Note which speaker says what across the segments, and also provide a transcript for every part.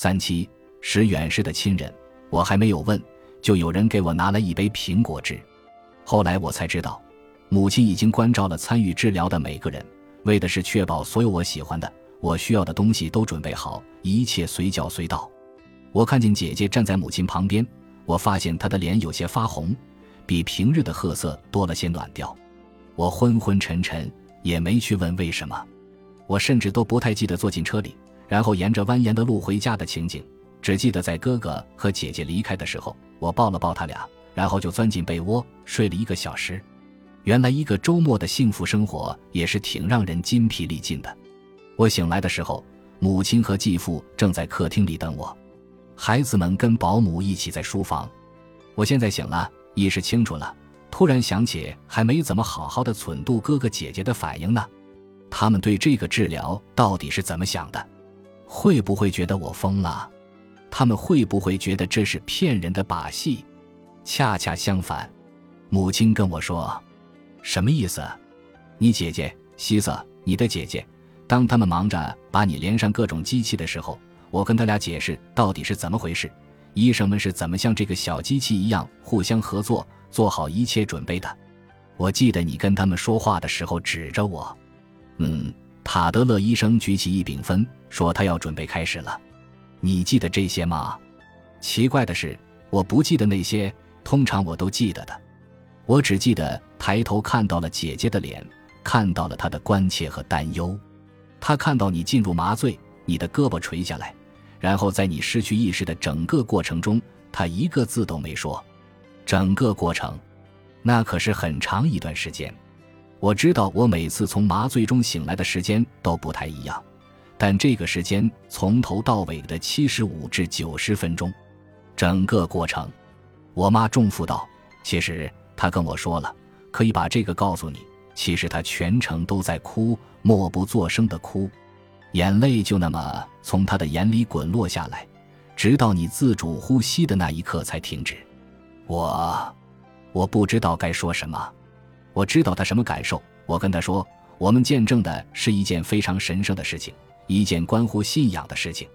Speaker 1: 三七使远逝的亲人，我还没有问，就有人给我拿了一杯苹果汁。后来我才知道，母亲已经关照了参与治疗的每个人，为的是确保所有我喜欢的、我需要的东西都准备好，一切随叫随到。我看见姐姐站在母亲旁边，我发现她的脸有些发红，比平日的褐色多了些暖调。我昏昏沉沉，也没去问为什么。我甚至都不太记得坐进车里，然后沿着蜿蜒的路回家的情景，只记得在哥哥和姐姐离开的时候，我抱了抱他俩。然后就钻进被窝睡了一个小时。原来一个周末的幸福生活也是挺让人筋疲力尽的。我醒来的时候，母亲和继父正在客厅里等我，孩子们跟保姆一起在书房。我现在醒了，意识清楚了，突然想起还没怎么好好的忖度哥哥姐姐的反应呢。他们对这个治疗到底是怎么想的？会不会觉得我疯了？他们会不会觉得这是骗人的把戏？恰恰相反，母亲跟我说：“什么意思？你姐姐西瑟，你的姐姐，当他们忙着把你连上各种机器的时候，我跟他俩解释到底是怎么回事，医生们是怎么像这个小机器一样互相合作，做好一切准备的。我记得你跟他们说话的时候指着我，嗯，塔德勒医生举起一柄分，说他要准备开始了。你记得这些吗？奇怪的是，我不记得那些。”通常我都记得的，我只记得抬头看到了姐姐的脸，看到了她的关切和担忧。她看到你进入麻醉，你的胳膊垂下来，然后在你失去意识的整个过程中，她一个字都没说。整个过程，那可是很长一段时间。我知道我每次从麻醉中醒来的时间都不太一样，但这个时间从头到尾的七十五至九十分钟，整个过程。我妈重复道：“其实她跟我说了，可以把这个告诉你。其实她全程都在哭，默不作声的哭，眼泪就那么从她的眼里滚落下来，直到你自主呼吸的那一刻才停止。我，我不知道该说什么。我知道他什么感受。我跟他说，我们见证的是一件非常神圣的事情，一件关乎信仰的事情。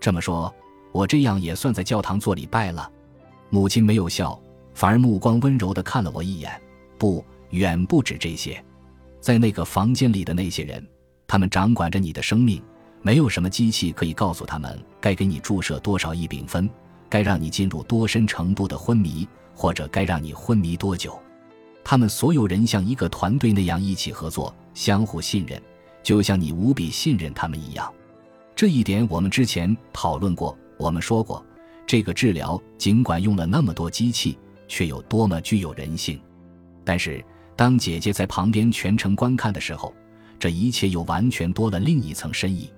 Speaker 1: 这么说，我这样也算在教堂做礼拜了。”母亲没有笑，反而目光温柔地看了我一眼。不远不止这些，在那个房间里的那些人，他们掌管着你的生命，没有什么机器可以告诉他们该给你注射多少异丙酚，该让你进入多深程度的昏迷，或者该让你昏迷多久。他们所有人像一个团队那样一起合作，相互信任，就像你无比信任他们一样。这一点我们之前讨论过，我们说过。这个治疗尽管用了那么多机器，却有多么具有人性。但是，当姐姐在旁边全程观看的时候，这一切又完全多了另一层深意。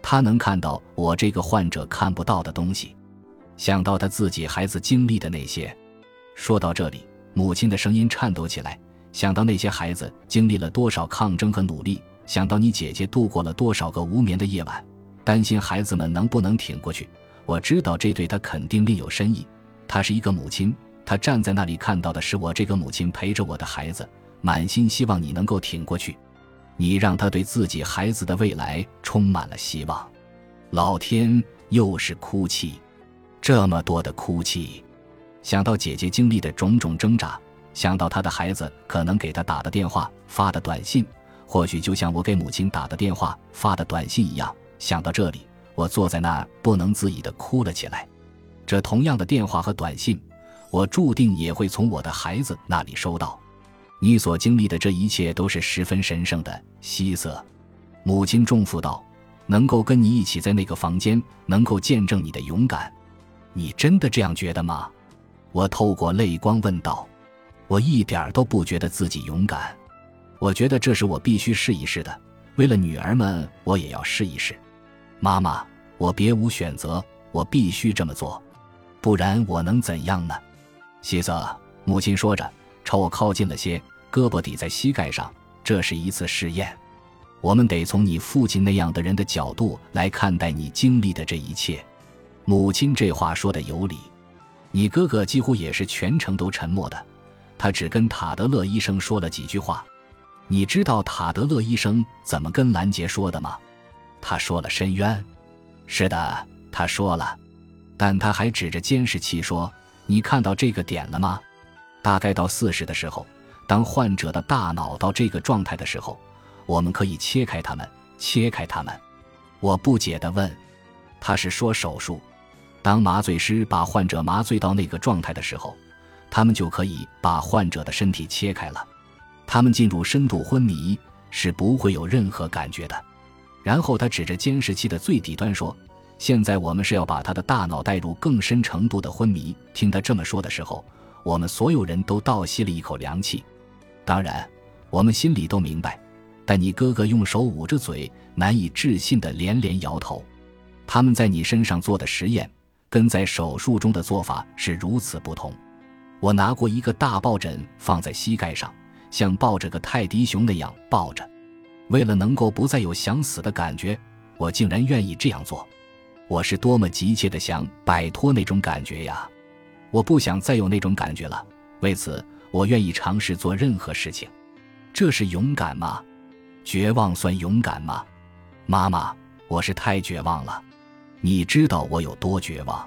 Speaker 1: 她能看到我这个患者看不到的东西，想到她自己孩子经历的那些。说到这里，母亲的声音颤抖起来。想到那些孩子经历了多少抗争和努力，想到你姐姐度过了多少个无眠的夜晚，担心孩子们能不能挺过去。我知道这对他肯定另有深意。她是一个母亲，她站在那里看到的是我这个母亲陪着我的孩子，满心希望你能够挺过去。你让他对自己孩子的未来充满了希望。老天，又是哭泣，这么多的哭泣。想到姐姐经历的种种挣扎，想到她的孩子可能给她打的电话、发的短信，或许就像我给母亲打的电话、发的短信一样。想到这里。我坐在那儿不能自已地哭了起来。这同样的电话和短信，我注定也会从我的孩子那里收到。你所经历的这一切都是十分神圣的，希瑟。母亲重负道：“能够跟你一起在那个房间，能够见证你的勇敢，你真的这样觉得吗？”我透过泪光问道：“我一点都不觉得自己勇敢，我觉得这是我必须试一试的。为了女儿们，我也要试一试。”妈妈，我别无选择，我必须这么做，不然我能怎样呢？希瑟，母亲说着，朝我靠近了些，胳膊抵在膝盖上。这是一次试验，我们得从你父亲那样的人的角度来看待你经历的这一切。母亲这话说的有理。你哥哥几乎也是全程都沉默的，他只跟塔德勒医生说了几句话。你知道塔德勒医生怎么跟兰杰说的吗？他说了深渊，是的，他说了，但他还指着监视器说：“你看到这个点了吗？大概到四十的时候，当患者的大脑到这个状态的时候，我们可以切开他们，切开他们。”我不解地问：“他是说手术？当麻醉师把患者麻醉到那个状态的时候，他们就可以把患者的身体切开了？他们进入深度昏迷是不会有任何感觉的。”然后他指着监视器的最底端说。现在我们是要把他的大脑带入更深程度的昏迷。听他这么说的时候，我们所有人都倒吸了一口凉气。当然，我们心里都明白。但你哥哥用手捂着嘴，难以置信的连连摇头。他们在你身上做的实验，跟在手术中的做法是如此不同。我拿过一个大抱枕放在膝盖上，像抱着个泰迪熊那样抱着。为了能够不再有想死的感觉，我竟然愿意这样做。我是多么急切的想摆脱那种感觉呀！我不想再有那种感觉了。为此，我愿意尝试做任何事情。这是勇敢吗？绝望算勇敢吗？妈妈，我是太绝望了。你知道我有多绝望？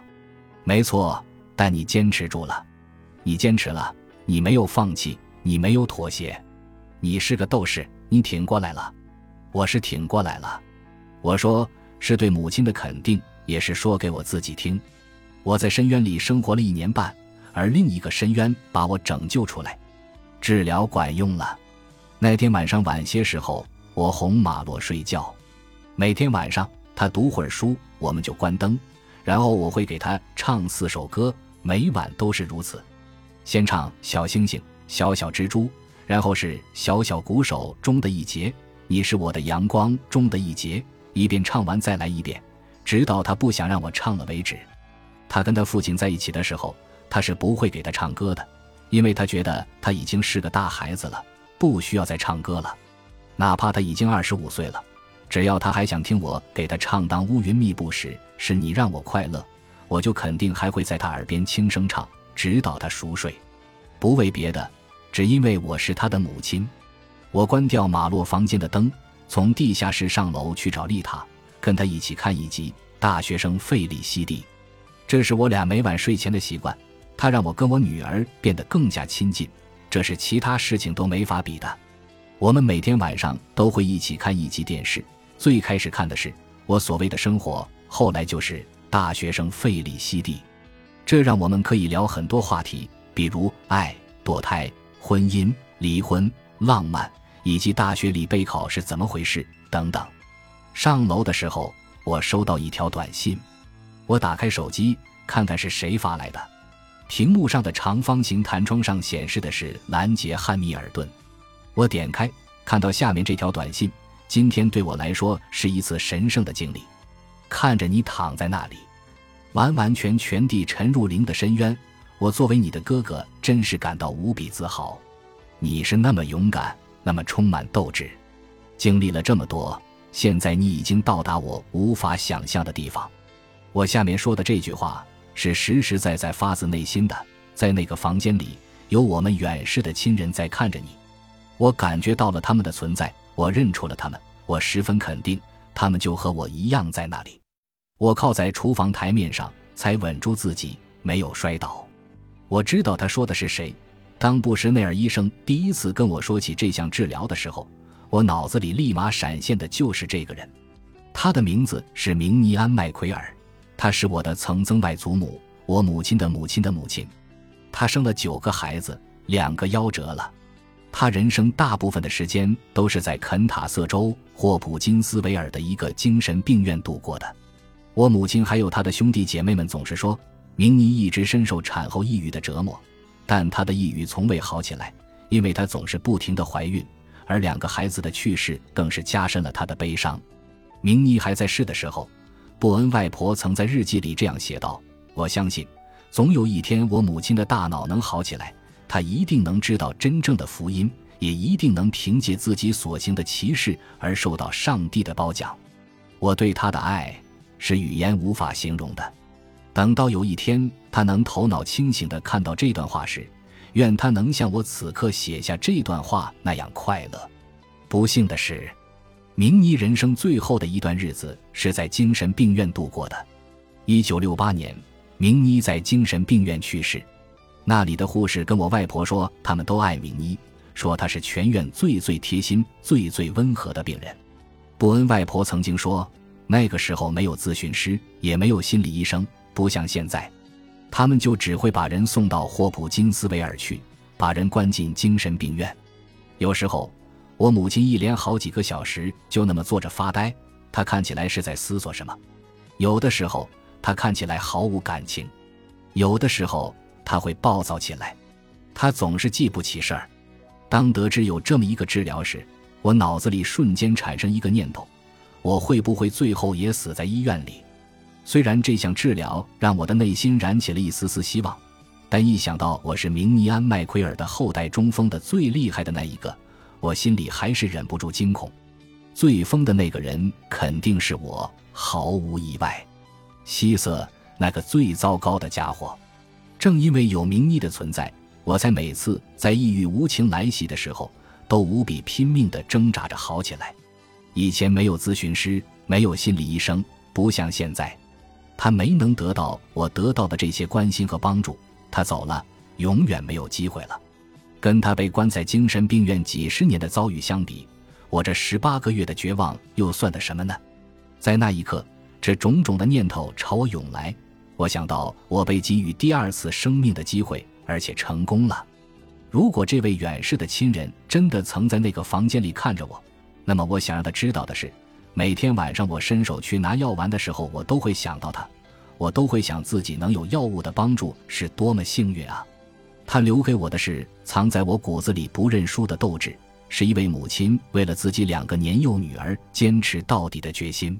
Speaker 1: 没错，但你坚持住了。你坚持了，你没有放弃，你没有妥协。你是个斗士，你挺过来了。我是挺过来了。我说。是对母亲的肯定，也是说给我自己听。我在深渊里生活了一年半，而另一个深渊把我拯救出来。治疗管用了。那天晚上晚些时候，我哄马洛睡觉。每天晚上他读会儿书，我们就关灯，然后我会给他唱四首歌，每晚都是如此。先唱《小星星》《小小蜘蛛》，然后是《小小鼓手》中的一节，《你是我的阳光》中的一节。一遍唱完再来一遍，直到他不想让我唱了为止。他跟他父亲在一起的时候，他是不会给他唱歌的，因为他觉得他已经是个大孩子了，不需要再唱歌了。哪怕他已经二十五岁了，只要他还想听我给他唱《当乌云密布时是你让我快乐》，我就肯定还会在他耳边轻声唱，直到他熟睡。不为别的，只因为我是他的母亲。我关掉马洛房间的灯。从地下室上楼去找丽塔，跟她一起看一集《大学生费利西蒂》，这是我俩每晚睡前的习惯。他让我跟我女儿变得更加亲近，这是其他事情都没法比的。我们每天晚上都会一起看一集电视，最开始看的是我所谓的生活，后来就是《大学生费里西蒂》，这让我们可以聊很多话题，比如爱、堕胎、婚姻、离婚、浪漫。以及大学里备考是怎么回事等等。上楼的时候，我收到一条短信，我打开手机看看是谁发来的。屏幕上的长方形弹窗上显示的是兰杰·汉密尔顿。我点开，看到下面这条短信：今天对我来说是一次神圣的经历。看着你躺在那里，完完全全地沉入灵的深渊，我作为你的哥哥，真是感到无比自豪。你是那么勇敢。那么充满斗志，经历了这么多，现在你已经到达我无法想象的地方。我下面说的这句话是实实在在发自内心的。在那个房间里，有我们远逝的亲人在看着你，我感觉到了他们的存在，我认出了他们，我十分肯定，他们就和我一样在那里。我靠在厨房台面上，才稳住自己，没有摔倒。我知道他说的是谁。当布什内尔医生第一次跟我说起这项治疗的时候，我脑子里立马闪现的就是这个人。他的名字是明尼安·麦奎尔，他是我的曾曾外祖母，我母亲的母亲的母亲。他生了九个孩子，两个夭折了。他人生大部分的时间都是在肯塔瑟州霍普金斯维尔的一个精神病院度过的。我母亲还有他的兄弟姐妹们总是说，明尼一直深受产后抑郁的折磨。但她的抑郁从未好起来，因为她总是不停的怀孕，而两个孩子的去世更是加深了她的悲伤。明妮还在世的时候，布恩外婆曾在日记里这样写道：“我相信，总有一天我母亲的大脑能好起来，他一定能知道真正的福音，也一定能凭借自己所行的奇事而受到上帝的褒奖。我对他的爱是语言无法形容的。”等到有一天他能头脑清醒地看到这段话时，愿他能像我此刻写下这段话那样快乐。不幸的是，明妮人生最后的一段日子是在精神病院度过的。一九六八年，明妮在精神病院去世。那里的护士跟我外婆说，他们都爱明妮，说她是全院最最贴心、最最温和的病人。布恩外婆曾经说，那个时候没有咨询师，也没有心理医生，不像现在，他们就只会把人送到霍普金斯维尔去，把人关进精神病院。有时候，我母亲一连好几个小时就那么坐着发呆，她看起来是在思索什么。有的时候。她看起来毫无感情，有的时候他会暴躁起来，他总是记不起事儿。当得知有这么一个治疗时，我脑子里瞬间产生一个念头：我会不会最后也死在医院里？虽然这项治疗让我的内心燃起了一丝丝希望，但一想到我是明尼安·麦奎尔的后代中疯的最厉害的那一个，我心里还是忍不住惊恐。最疯的那个人肯定是我，毫无意外。希瑟，那个最糟糕的家伙，正因为有明妮的存在，我才每次在抑郁无情来袭的时候，都无比拼命地挣扎着好起来。以前没有咨询师，没有心理医生，不像现在，他没能得到我得到的这些关心和帮助。他走了，永远没有机会了。跟他被关在精神病院几十年的遭遇相比，我这十八个月的绝望又算得什么呢？在那一刻。这种种的念头朝我涌来，我想到我被给予第二次生命的机会，而且成功了。如果这位远逝的亲人真的曾在那个房间里看着我，那么我想让他知道的是，每天晚上我伸手去拿药丸的时候，我都会想到他，我都会想自己能有药物的帮助是多么幸运啊！他留给我的是藏在我骨子里不认输的斗志，是一位母亲为了自己两个年幼女儿坚持到底的决心。